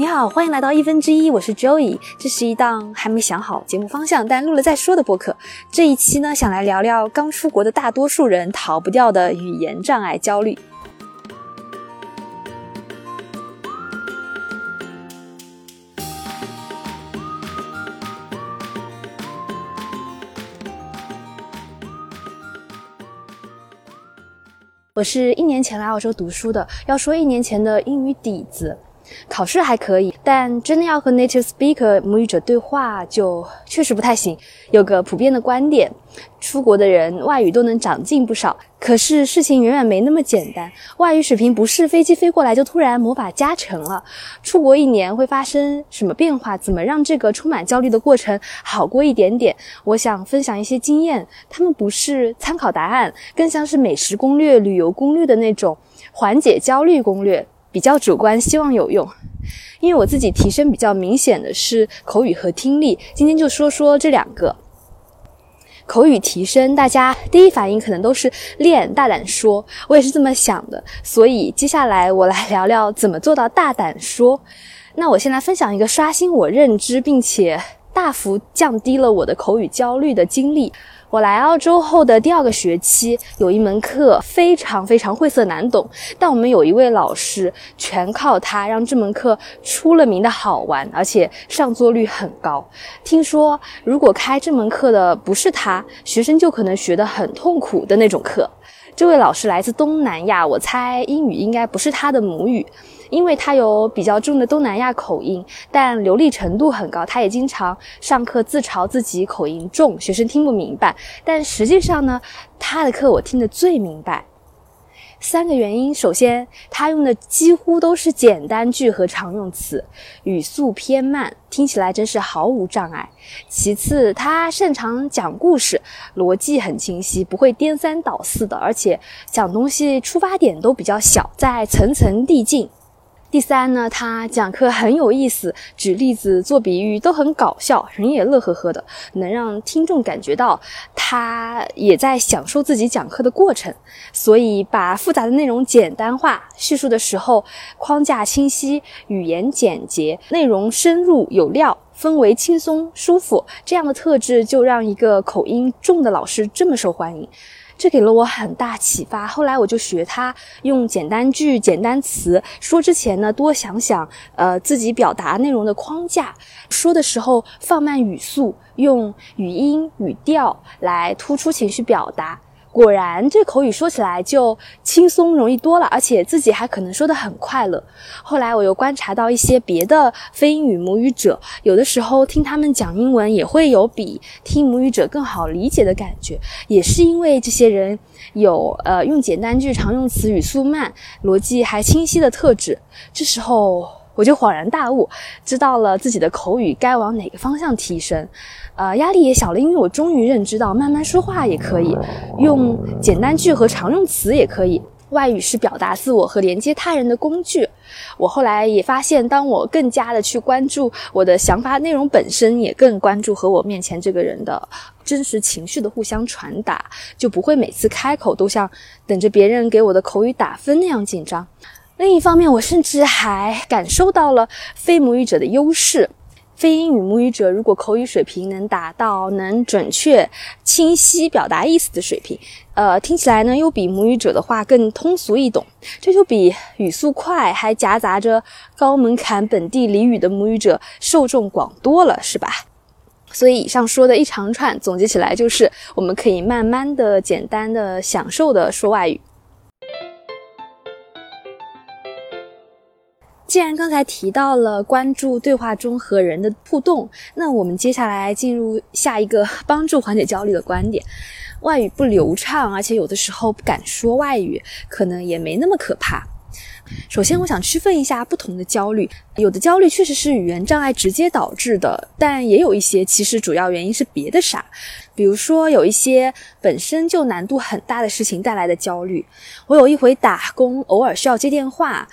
你好，欢迎来到一分之一，我是 Joey。这是一档还没想好节目方向，但录了再说的播客。这一期呢，想来聊聊刚出国的大多数人逃不掉的语言障碍焦虑。我是一年前来澳洲读书的，要说一年前的英语底子。考试还可以，但真的要和 native speaker 母语者对话，就确实不太行。有个普遍的观点，出国的人外语都能长进不少。可是事情远远没那么简单，外语水平不是飞机飞过来就突然魔法加成了。出国一年会发生什么变化？怎么让这个充满焦虑的过程好过一点点？我想分享一些经验，他们不是参考答案，更像是美食攻略、旅游攻略的那种缓解焦虑攻略。比较主观，希望有用。因为我自己提升比较明显的是口语和听力，今天就说说这两个。口语提升，大家第一反应可能都是练大胆说，我也是这么想的。所以接下来我来聊聊怎么做到大胆说。那我先来分享一个刷新我认知，并且大幅降低了我的口语焦虑的经历。我来澳洲后的第二个学期，有一门课非常非常晦涩难懂，但我们有一位老师，全靠他让这门课出了名的好玩，而且上座率很高。听说如果开这门课的不是他，学生就可能学得很痛苦的那种课。这位老师来自东南亚，我猜英语应该不是他的母语。因为他有比较重的东南亚口音，但流利程度很高。他也经常上课自嘲自己口音重，学生听不明白。但实际上呢，他的课我听得最明白。三个原因：首先，他用的几乎都是简单句和常用词，语速偏慢，听起来真是毫无障碍；其次，他擅长讲故事，逻辑很清晰，不会颠三倒四的，而且讲东西出发点都比较小，在层层递进。第三呢，他讲课很有意思，举例子、做比喻都很搞笑，人也乐呵呵的，能让听众感觉到他也在享受自己讲课的过程。所以把复杂的内容简单化，叙述的时候框架清晰，语言简洁，内容深入有料，氛围轻松舒服，这样的特质就让一个口音重的老师这么受欢迎。这给了我很大启发。后来我就学他用简单句、简单词说之前呢，多想想呃自己表达内容的框架，说的时候放慢语速，用语音语调来突出情绪表达。果然，这口语说起来就轻松容易多了，而且自己还可能说得很快乐。后来我又观察到一些别的非英语母语者，有的时候听他们讲英文也会有比听母语者更好理解的感觉，也是因为这些人有呃用简单句、常用词、语速慢、逻辑还清晰的特质。这时候。我就恍然大悟，知道了自己的口语该往哪个方向提升，呃，压力也小了，因为我终于认知到，慢慢说话也可以，用简单句和常用词也可以。外语是表达自我和连接他人的工具。我后来也发现，当我更加的去关注我的想法内容本身，也更关注和我面前这个人的真实情绪的互相传达，就不会每次开口都像等着别人给我的口语打分那样紧张。另一方面，我甚至还感受到了非母语者的优势。非英语母语者如果口语水平能达到能准确、清晰表达意思的水平，呃，听起来呢又比母语者的话更通俗易懂，这就比语速快还夹杂着高门槛本地俚语的母语者受众广多了，是吧？所以以上说的一长串总结起来就是，我们可以慢慢的、简单的、享受的说外语。既然刚才提到了关注对话中和人的互动，那我们接下来进入下一个 帮助缓解焦虑的观点：外语不流畅，而且有的时候不敢说外语，可能也没那么可怕。首先，我想区分一下不同的焦虑，有的焦虑确实是语言障碍直接导致的，但也有一些其实主要原因是别的啥，比如说有一些本身就难度很大的事情带来的焦虑。我有一回打工，偶尔需要接电话。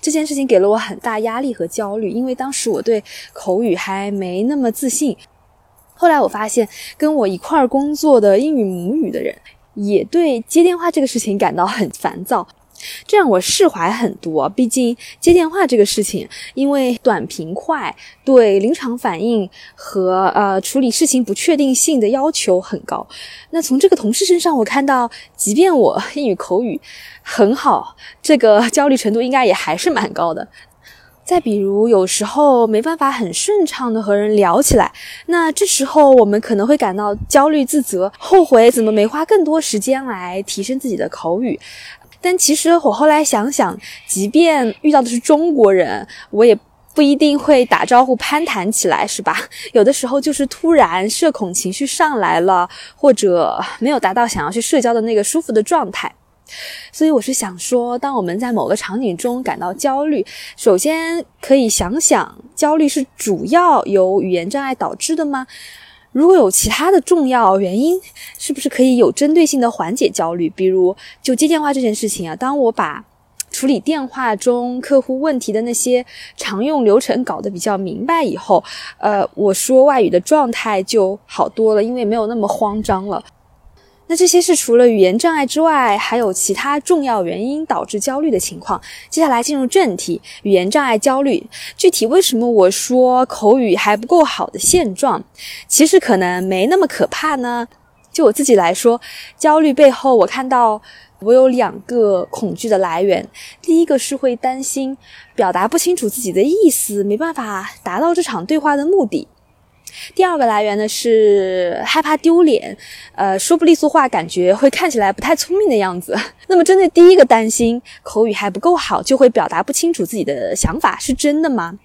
这件事情给了我很大压力和焦虑，因为当时我对口语还没那么自信。后来我发现，跟我一块儿工作的英语母语的人，也对接电话这个事情感到很烦躁。这让我释怀很多。毕竟接电话这个事情，因为短平快，对临场反应和呃处理事情不确定性的要求很高。那从这个同事身上，我看到，即便我 英语口语很好，这个焦虑程度应该也还是蛮高的。再比如，有时候没办法很顺畅的和人聊起来，那这时候我们可能会感到焦虑、自责、后悔，怎么没花更多时间来提升自己的口语？但其实我后来想想，即便遇到的是中国人，我也不一定会打招呼攀谈起来，是吧？有的时候就是突然社恐情绪上来了，或者没有达到想要去社交的那个舒服的状态。所以我是想说，当我们在某个场景中感到焦虑，首先可以想想，焦虑是主要由语言障碍导致的吗？如果有其他的重要原因，是不是可以有针对性的缓解焦虑？比如就接电话这件事情啊，当我把处理电话中客户问题的那些常用流程搞得比较明白以后，呃，我说外语的状态就好多了，因为没有那么慌张了。那这些是除了语言障碍之外，还有其他重要原因导致焦虑的情况。接下来进入正题，语言障碍焦虑具体为什么我说口语还不够好的现状，其实可能没那么可怕呢？就我自己来说，焦虑背后我看到我有两个恐惧的来源。第一个是会担心表达不清楚自己的意思，没办法达到这场对话的目的。第二个来源呢是害怕丢脸，呃，说不利索话，感觉会看起来不太聪明的样子。那么针对第一个担心，口语还不够好，就会表达不清楚自己的想法，是真的吗？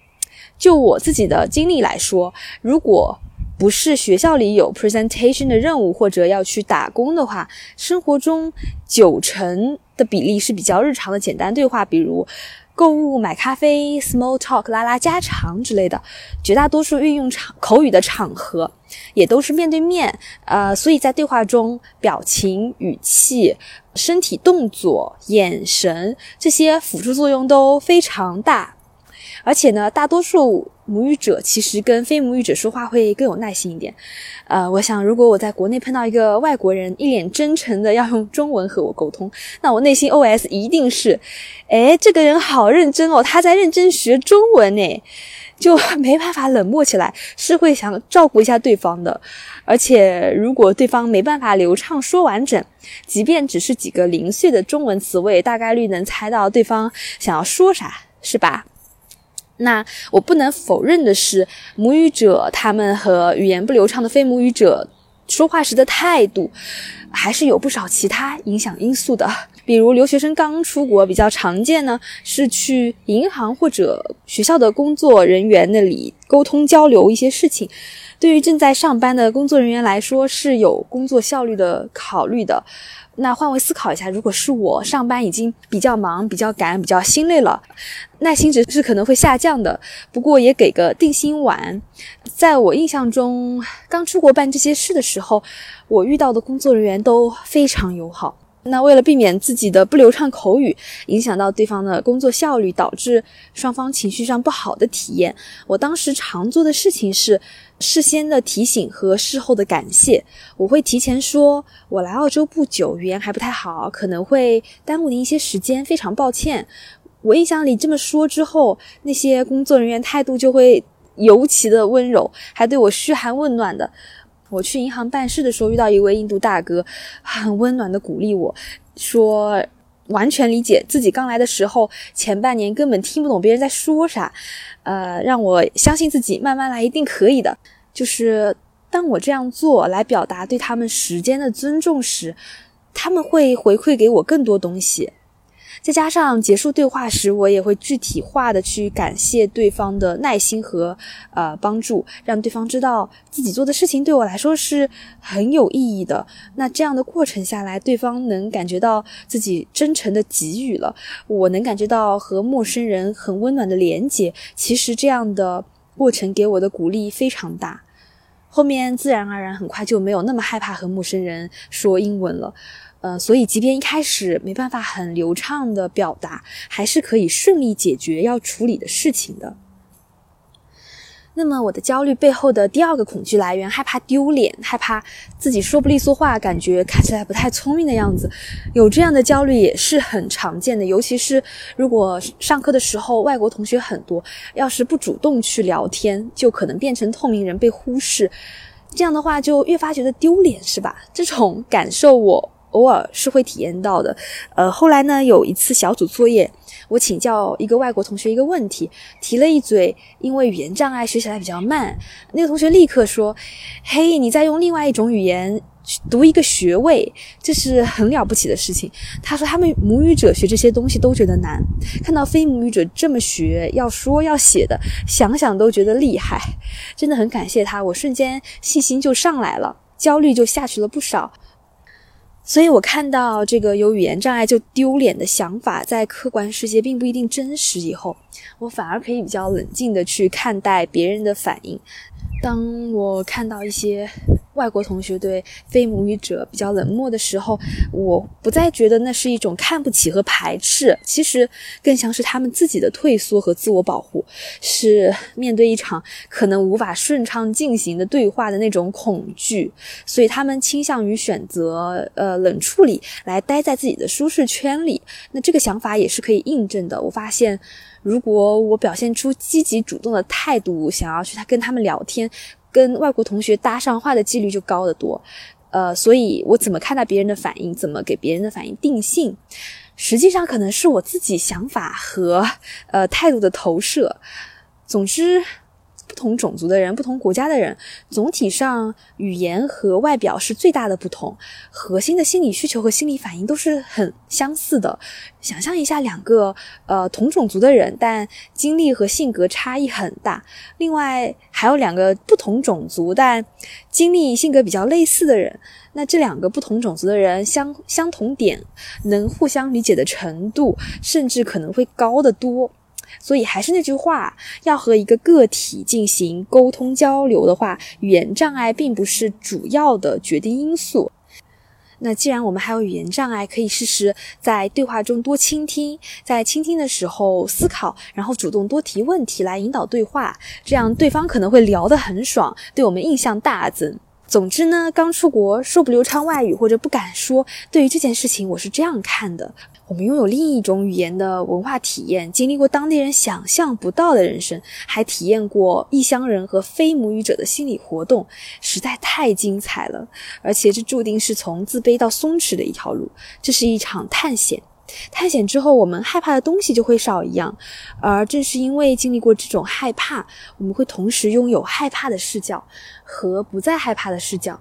就我自己的经历来说，如果不是学校里有 presentation 的任务或者要去打工的话，生活中九成的比例是比较日常的简单对话，比如。购物、买咖啡、small talk、拉拉家常之类的，绝大多数运用场口语的场合，也都是面对面。呃，所以在对话中，表情、语气、身体动作、眼神这些辅助作用都非常大。而且呢，大多数母语者其实跟非母语者说话会更有耐心一点。呃，我想如果我在国内碰到一个外国人，一脸真诚的要用中文和我沟通，那我内心 OS 一定是：哎，这个人好认真哦，他在认真学中文呢，就没办法冷漠起来，是会想照顾一下对方的。而且如果对方没办法流畅说完整，即便只是几个零碎的中文词，我也大概率能猜到对方想要说啥，是吧？那我不能否认的是，母语者他们和语言不流畅的非母语者说话时的态度，还是有不少其他影响因素的。比如留学生刚出国，比较常见呢是去银行或者学校的工作人员那里沟通交流一些事情。对于正在上班的工作人员来说，是有工作效率的考虑的。那换位思考一下，如果是我上班已经比较忙、比较赶、比较心累了，耐心值是可能会下降的。不过也给个定心丸，在我印象中，刚出国办这些事的时候，我遇到的工作人员都非常友好。那为了避免自己的不流畅口语影响到对方的工作效率，导致双方情绪上不好的体验，我当时常做的事情是事先的提醒和事后的感谢。我会提前说，我来澳洲不久，语言还不太好，可能会耽误您一些时间，非常抱歉。我印象里这么说之后，那些工作人员态度就会尤其的温柔，还对我嘘寒问暖的。我去银行办事的时候，遇到一位印度大哥，很温暖的鼓励我说：“完全理解自己刚来的时候，前半年根本听不懂别人在说啥，呃，让我相信自己，慢慢来一定可以的。”就是当我这样做来表达对他们时间的尊重时，他们会回馈给我更多东西。再加上结束对话时，我也会具体化的去感谢对方的耐心和呃帮助，让对方知道自己做的事情对我来说是很有意义的。那这样的过程下来，对方能感觉到自己真诚的给予了，我能感觉到和陌生人很温暖的连接。其实这样的过程给我的鼓励非常大，后面自然而然很快就没有那么害怕和陌生人说英文了。呃，所以即便一开始没办法很流畅的表达，还是可以顺利解决要处理的事情的。那么我的焦虑背后的第二个恐惧来源，害怕丢脸，害怕自己说不利索话，感觉看起来不太聪明的样子。有这样的焦虑也是很常见的，尤其是如果上课的时候外国同学很多，要是不主动去聊天，就可能变成透明人被忽视。这样的话就越发觉得丢脸，是吧？这种感受我偶尔是会体验到的。呃，后来呢，有一次小组作业。我请教一个外国同学一个问题，提了一嘴，因为语言障碍学起来比较慢。那个同学立刻说：“嘿，你在用另外一种语言读一个学位，这是很了不起的事情。”他说他们母语者学这些东西都觉得难，看到非母语者这么学，要说要写的，想想都觉得厉害，真的很感谢他。我瞬间信心就上来了，焦虑就下去了不少。所以，我看到这个有语言障碍就丢脸的想法，在客观世界并不一定真实。以后，我反而可以比较冷静的去看待别人的反应。当我看到一些。外国同学对非母语者比较冷漠的时候，我不再觉得那是一种看不起和排斥，其实更像是他们自己的退缩和自我保护，是面对一场可能无法顺畅进行的对话的那种恐惧，所以他们倾向于选择呃冷处理，来待在自己的舒适圈里。那这个想法也是可以印证的。我发现，如果我表现出积极主动的态度，想要去跟他们聊天。跟外国同学搭上话的几率就高得多，呃，所以我怎么看待别人的反应，怎么给别人的反应定性，实际上可能是我自己想法和呃态度的投射。总之。不同种族的人，不同国家的人，总体上语言和外表是最大的不同，核心的心理需求和心理反应都是很相似的。想象一下，两个呃同种族的人，但经历和性格差异很大；另外还有两个不同种族但经历性格比较类似的人，那这两个不同种族的人相相同点能互相理解的程度，甚至可能会高得多。所以还是那句话，要和一个个体进行沟通交流的话，语言障碍并不是主要的决定因素。那既然我们还有语言障碍，可以试试在对话中多倾听，在倾听的时候思考，然后主动多提问题来引导对话，这样对方可能会聊得很爽，对我们印象大增。总之呢，刚出国说不流畅外语或者不敢说，对于这件事情我是这样看的。我们拥有另一种语言的文化体验，经历过当地人想象不到的人生，还体验过异乡人和非母语者的心理活动，实在太精彩了。而且这注定是从自卑到松弛的一条路，这是一场探险。探险之后，我们害怕的东西就会少一样。而正是因为经历过这种害怕，我们会同时拥有害怕的视角和不再害怕的视角，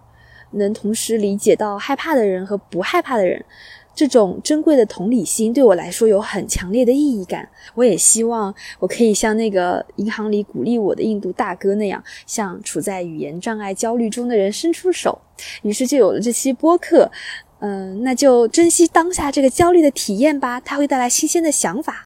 能同时理解到害怕的人和不害怕的人。这种珍贵的同理心对我来说有很强烈的意义感。我也希望我可以像那个银行里鼓励我的印度大哥那样，向处在语言障碍焦虑中的人伸出手。于是就有了这期播客。嗯，那就珍惜当下这个焦虑的体验吧，它会带来新鲜的想法。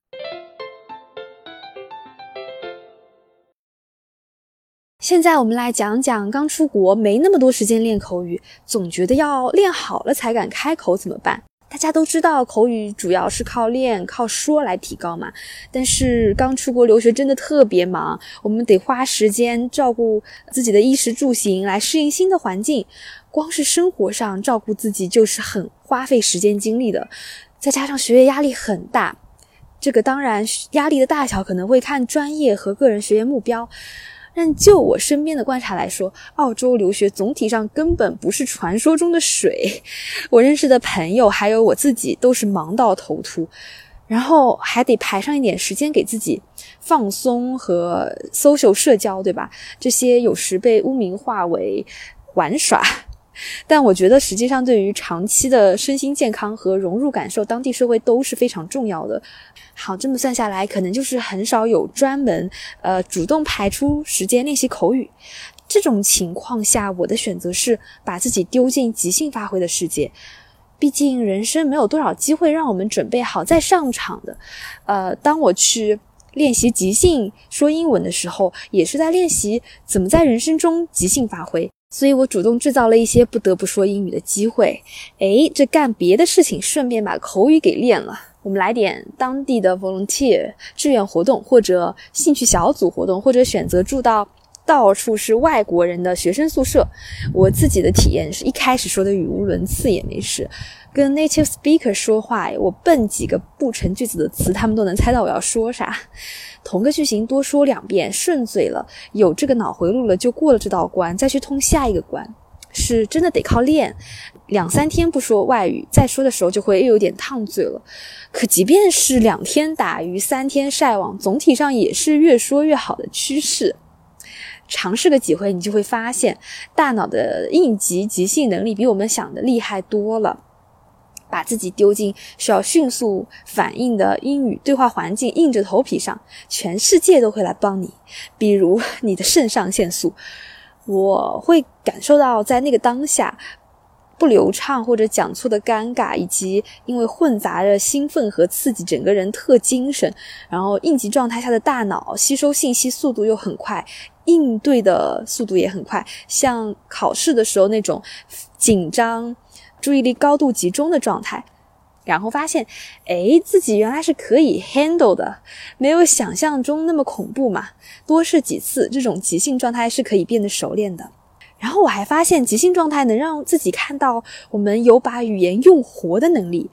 现在我们来讲讲刚出国没那么多时间练口语，总觉得要练好了才敢开口怎么办？大家都知道，口语主要是靠练、靠说来提高嘛。但是刚出国留学真的特别忙，我们得花时间照顾自己的衣食住行，来适应新的环境。光是生活上照顾自己就是很花费时间精力的，再加上学业压力很大，这个当然压力的大小可能会看专业和个人学业目标。但就我身边的观察来说，澳洲留学总体上根本不是传说中的水。我认识的朋友还有我自己都是忙到头秃，然后还得排上一点时间给自己放松和 social 社交，对吧？这些有时被污名化为玩耍。但我觉得，实际上对于长期的身心健康和融入感受当地社会都是非常重要的。好，这么算下来，可能就是很少有专门呃主动排出时间练习口语。这种情况下，我的选择是把自己丢进即兴发挥的世界。毕竟人生没有多少机会让我们准备好再上场的。呃，当我去练习即兴说英文的时候，也是在练习怎么在人生中即兴发挥。所以我主动制造了一些不得不说英语的机会，诶，这干别的事情顺便把口语给练了。我们来点当地的 volunteer 志愿活动，或者兴趣小组活动，或者选择住到到处是外国人的学生宿舍。我自己的体验是一开始说的语无伦次也没事，跟 native speaker 说话，我蹦几个不成句子的词，他们都能猜到我要说啥。同个句型多说两遍，顺嘴了，有这个脑回路了，就过了这道关，再去通下一个关，是真的得靠练。两三天不说外语，再说的时候就会又有点烫嘴了。可即便是两天打鱼三天晒网，总体上也是越说越好的趋势。尝试个几回，你就会发现，大脑的应急即兴能力比我们想的厉害多了。把自己丢进需要迅速反应的英语对话环境，硬着头皮上，全世界都会来帮你。比如你的肾上腺素，我会感受到在那个当下。不流畅或者讲错的尴尬，以及因为混杂着兴奋和刺激，整个人特精神。然后应急状态下的大脑吸收信息速度又很快，应对的速度也很快，像考试的时候那种紧张、注意力高度集中的状态。然后发现，哎，自己原来是可以 handle 的，没有想象中那么恐怖嘛。多试几次，这种即兴状态是可以变得熟练的。然后我还发现，即兴状态能让自己看到我们有把语言用活的能力。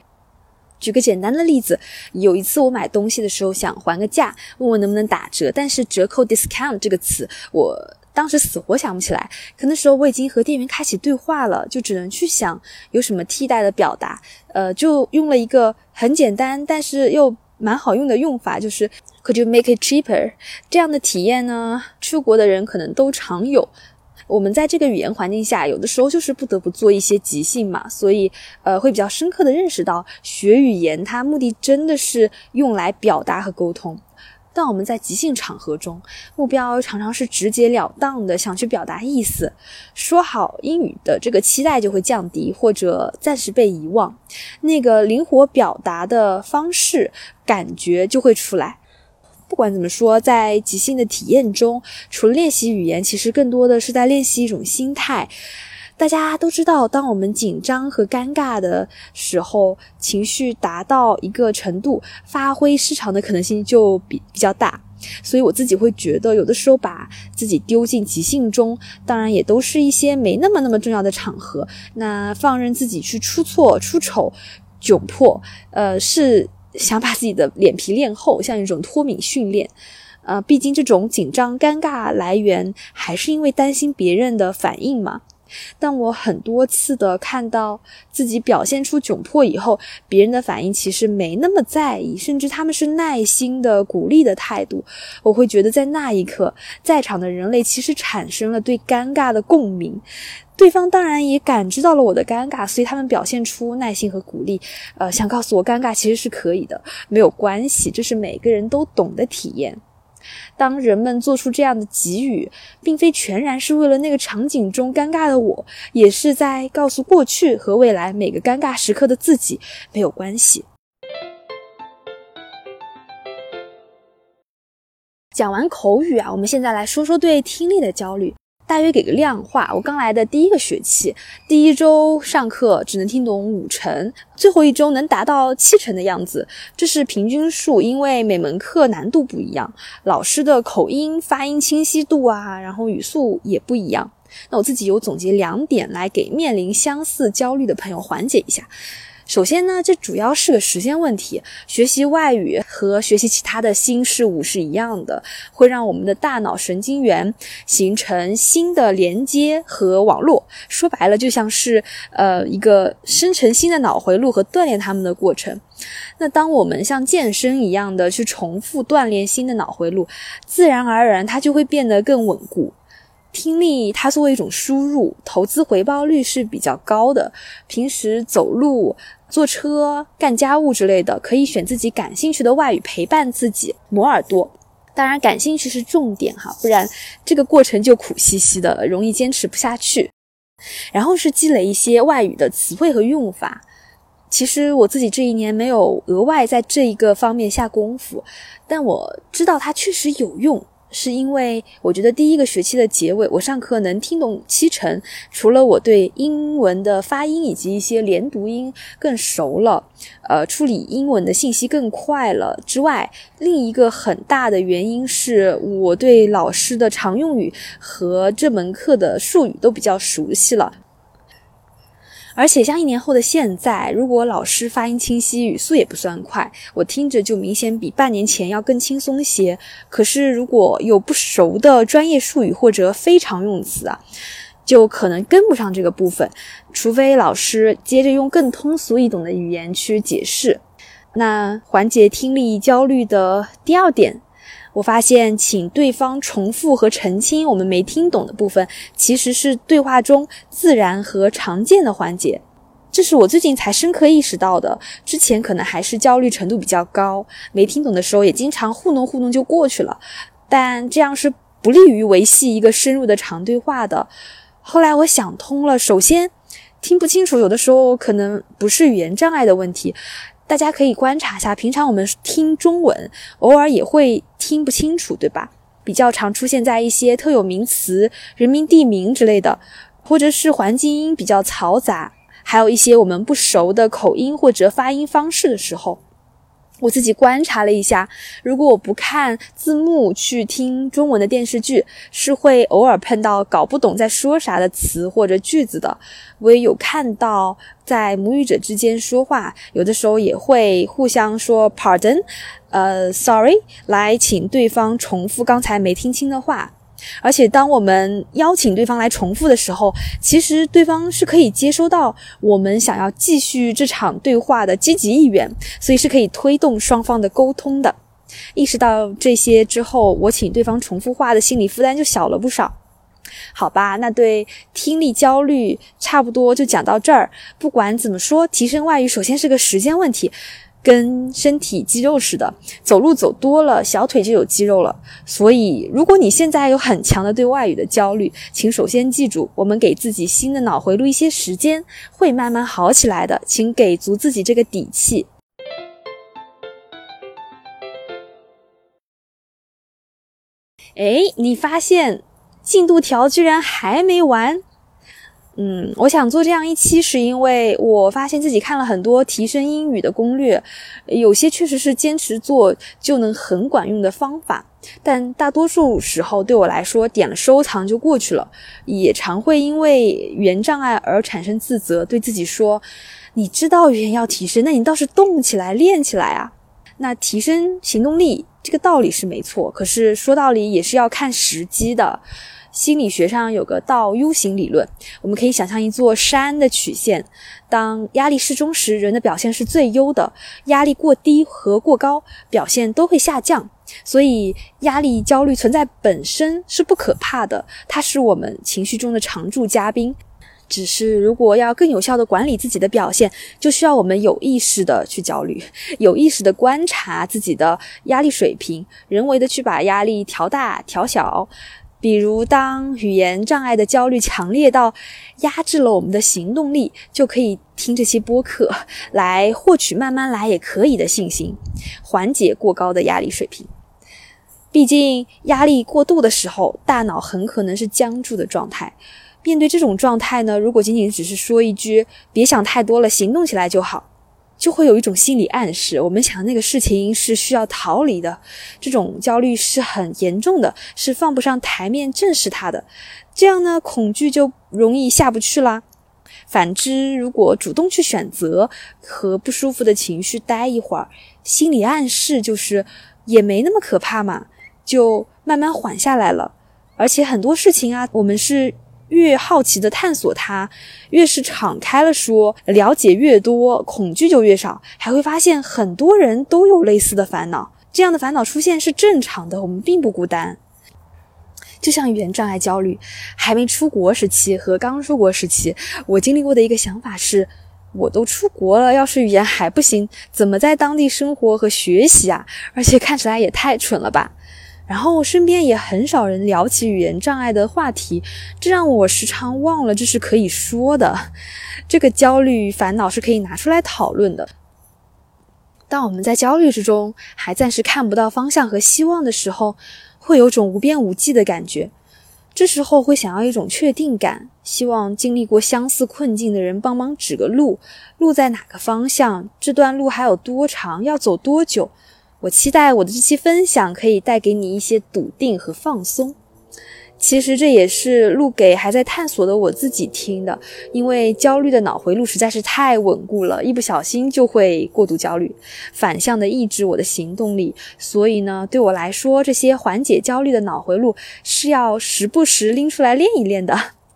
举个简单的例子，有一次我买东西的时候想还个价，问问能不能打折，但是折扣 discount 这个词，我当时死活想不起来。可那时候我已经和店员开启对话了，就只能去想有什么替代的表达。呃，就用了一个很简单但是又蛮好用的用法，就是 Could you make it cheaper？这样的体验呢，出国的人可能都常有。我们在这个语言环境下，有的时候就是不得不做一些即兴嘛，所以呃，会比较深刻的认识到，学语言它目的真的是用来表达和沟通。但我们在即兴场合中，目标常常是直截了当的想去表达意思，说好英语的这个期待就会降低，或者暂时被遗忘，那个灵活表达的方式感觉就会出来。不管怎么说，在即兴的体验中，除了练习语言，其实更多的是在练习一种心态。大家都知道，当我们紧张和尴尬的时候，情绪达到一个程度，发挥失常的可能性就比比较大。所以我自己会觉得，有的时候把自己丢进即兴中，当然也都是一些没那么那么重要的场合，那放任自己去出错、出丑、窘迫，呃，是。想把自己的脸皮练厚，像一种脱敏训练，呃，毕竟这种紧张尴尬来源还是因为担心别人的反应嘛。但我很多次的看到自己表现出窘迫以后，别人的反应其实没那么在意，甚至他们是耐心的鼓励的态度。我会觉得在那一刻，在场的人类其实产生了对尴尬的共鸣。对方当然也感知到了我的尴尬，所以他们表现出耐心和鼓励，呃，想告诉我尴尬其实是可以的，没有关系，这是每个人都懂的体验。当人们做出这样的给予，并非全然是为了那个场景中尴尬的我，也是在告诉过去和未来每个尴尬时刻的自己，没有关系。讲完口语啊，我们现在来说说对听力的焦虑。大约给个量化，我刚来的第一个学期，第一周上课只能听懂五成，最后一周能达到七成的样子，这是平均数。因为每门课难度不一样，老师的口音、发音清晰度啊，然后语速也不一样。那我自己有总结两点来给面临相似焦虑的朋友缓解一下。首先呢，这主要是个时间问题。学习外语和学习其他的新事物是一样的，会让我们的大脑神经元形成新的连接和网络。说白了，就像是呃一个生成新的脑回路和锻炼他们的过程。那当我们像健身一样的去重复锻炼新的脑回路，自然而然它就会变得更稳固。听力它作为一种输入，投资回报率是比较高的。平时走路、坐车、干家务之类的，可以选自己感兴趣的外语陪伴自己磨耳朵。当然，感兴趣是重点哈，不然这个过程就苦兮兮的，容易坚持不下去。然后是积累一些外语的词汇和用法。其实我自己这一年没有额外在这一个方面下功夫，但我知道它确实有用。是因为我觉得第一个学期的结尾，我上课能听懂七成，除了我对英文的发音以及一些连读音更熟了，呃，处理英文的信息更快了之外，另一个很大的原因是我对老师的常用语和这门课的术语都比较熟悉了。而且像一年后的现在，如果老师发音清晰，语速也不算快，我听着就明显比半年前要更轻松些。可是如果有不熟的专业术语或者非常用词啊，就可能跟不上这个部分，除非老师接着用更通俗易懂的语言去解释。那缓解听力焦虑的第二点。我发现，请对方重复和澄清我们没听懂的部分，其实是对话中自然和常见的环节。这是我最近才深刻意识到的。之前可能还是焦虑程度比较高，没听懂的时候也经常糊弄糊弄就过去了。但这样是不利于维系一个深入的长对话的。后来我想通了，首先听不清楚，有的时候可能不是语言障碍的问题。大家可以观察一下，平常我们听中文，偶尔也会听不清楚，对吧？比较常出现在一些特有名词、人名、地名之类的，或者是环境音比较嘈杂，还有一些我们不熟的口音或者发音方式的时候。我自己观察了一下，如果我不看字幕去听中文的电视剧，是会偶尔碰到搞不懂在说啥的词或者句子的。我也有看到在母语者之间说话，有的时候也会互相说 “pardon”，呃，“sorry”，来请对方重复刚才没听清的话。而且，当我们邀请对方来重复的时候，其实对方是可以接收到我们想要继续这场对话的积极意愿，所以是可以推动双方的沟通的。意识到这些之后，我请对方重复话的心理负担就小了不少。好吧，那对听力焦虑差不多就讲到这儿。不管怎么说，提升外语首先是个时间问题。跟身体肌肉似的，走路走多了，小腿就有肌肉了。所以，如果你现在有很强的对外语的焦虑，请首先记住，我们给自己新的脑回路一些时间，会慢慢好起来的。请给足自己这个底气。哎，你发现进度条居然还没完？嗯，我想做这样一期，是因为我发现自己看了很多提升英语的攻略，有些确实是坚持做就能很管用的方法，但大多数时候对我来说，点了收藏就过去了，也常会因为语言障碍而产生自责，对自己说：“你知道语言要提升，那你倒是动起来练起来啊！”那提升行动力这个道理是没错，可是说道理也是要看时机的。心理学上有个倒 U 型理论，我们可以想象一座山的曲线。当压力适中时，人的表现是最优的；压力过低和过高，表现都会下降。所以，压力焦虑存在本身是不可怕的，它是我们情绪中的常驻嘉宾。只是如果要更有效的管理自己的表现，就需要我们有意识的去焦虑，有意识的观察自己的压力水平，人为的去把压力调大、调小。比如，当语言障碍的焦虑强烈到压制了我们的行动力，就可以听这期播客来获取慢慢来也可以的信心，缓解过高的压力水平。毕竟，压力过度的时候，大脑很可能是僵住的状态。面对这种状态呢，如果仅仅只是说一句“别想太多了，行动起来就好”。就会有一种心理暗示，我们想那个事情是需要逃离的，这种焦虑是很严重的，是放不上台面正视它的。这样呢，恐惧就容易下不去啦。反之，如果主动去选择和不舒服的情绪待一会儿，心理暗示就是也没那么可怕嘛，就慢慢缓下来了。而且很多事情啊，我们是。越好奇的探索它，越是敞开了说，了解越多，恐惧就越少。还会发现很多人都有类似的烦恼，这样的烦恼出现是正常的，我们并不孤单。就像语言障碍焦虑，还没出国时期和刚出国时期，我经历过的一个想法是：我都出国了，要是语言还不行，怎么在当地生活和学习啊？而且看起来也太蠢了吧！然后身边也很少人聊起语言障碍的话题，这让我时常忘了这是可以说的。这个焦虑烦恼是可以拿出来讨论的。当我们在焦虑之中还暂时看不到方向和希望的时候，会有种无边无际的感觉。这时候会想要一种确定感，希望经历过相似困境的人帮忙指个路，路在哪个方向？这段路还有多长？要走多久？我期待我的这期分享可以带给你一些笃定和放松。其实这也是录给还在探索的我自己听的，因为焦虑的脑回路实在是太稳固了，一不小心就会过度焦虑，反向的抑制我的行动力。所以呢，对我来说，这些缓解焦虑的脑回路是要时不时拎出来练一练的。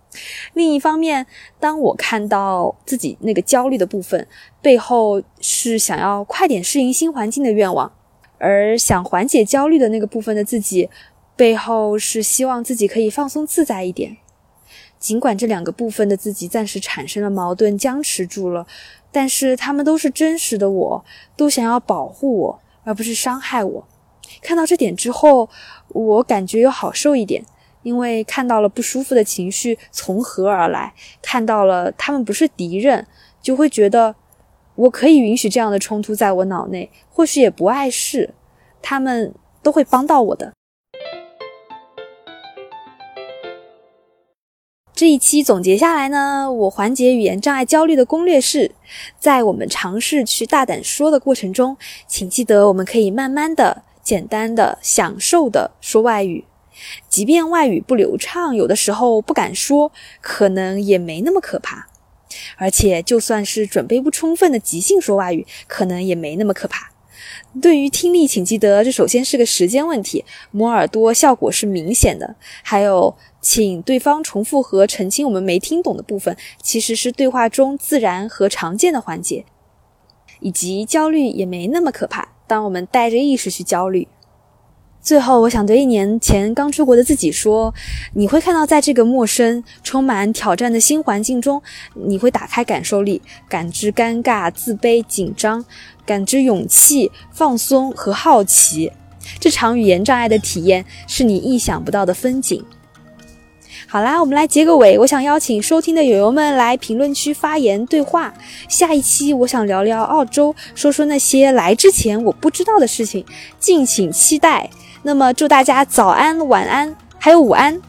另一方面，当我看到自己那个焦虑的部分背后是想要快点适应新环境的愿望，而想缓解焦虑的那个部分的自己。背后是希望自己可以放松自在一点，尽管这两个部分的自己暂时产生了矛盾，僵持住了，但是他们都是真实的，我都想要保护我，而不是伤害我。看到这点之后，我感觉又好受一点，因为看到了不舒服的情绪从何而来，看到了他们不是敌人，就会觉得我可以允许这样的冲突在我脑内，或许也不碍事，他们都会帮到我的。这一期总结下来呢，我缓解语言障碍焦虑的攻略是：在我们尝试去大胆说的过程中，请记得我们可以慢慢的、简单的、享受的说外语。即便外语不流畅，有的时候不敢说，可能也没那么可怕。而且就算是准备不充分的即兴说外语，可能也没那么可怕。对于听力，请记得这首先是个时间问题，摸耳朵效果是明显的。还有。请对方重复和澄清我们没听懂的部分，其实是对话中自然和常见的环节，以及焦虑也没那么可怕。当我们带着意识去焦虑，最后我想对一年前刚出国的自己说：你会看到，在这个陌生、充满挑战的新环境中，你会打开感受力，感知尴尬、自卑、紧张，感知勇气、放松和好奇。这场语言障碍的体验是你意想不到的风景。好啦，我们来结个尾。我想邀请收听的友友们来评论区发言对话。下一期我想聊聊澳洲，说说那些来之前我不知道的事情，敬请期待。那么祝大家早安、晚安，还有午安。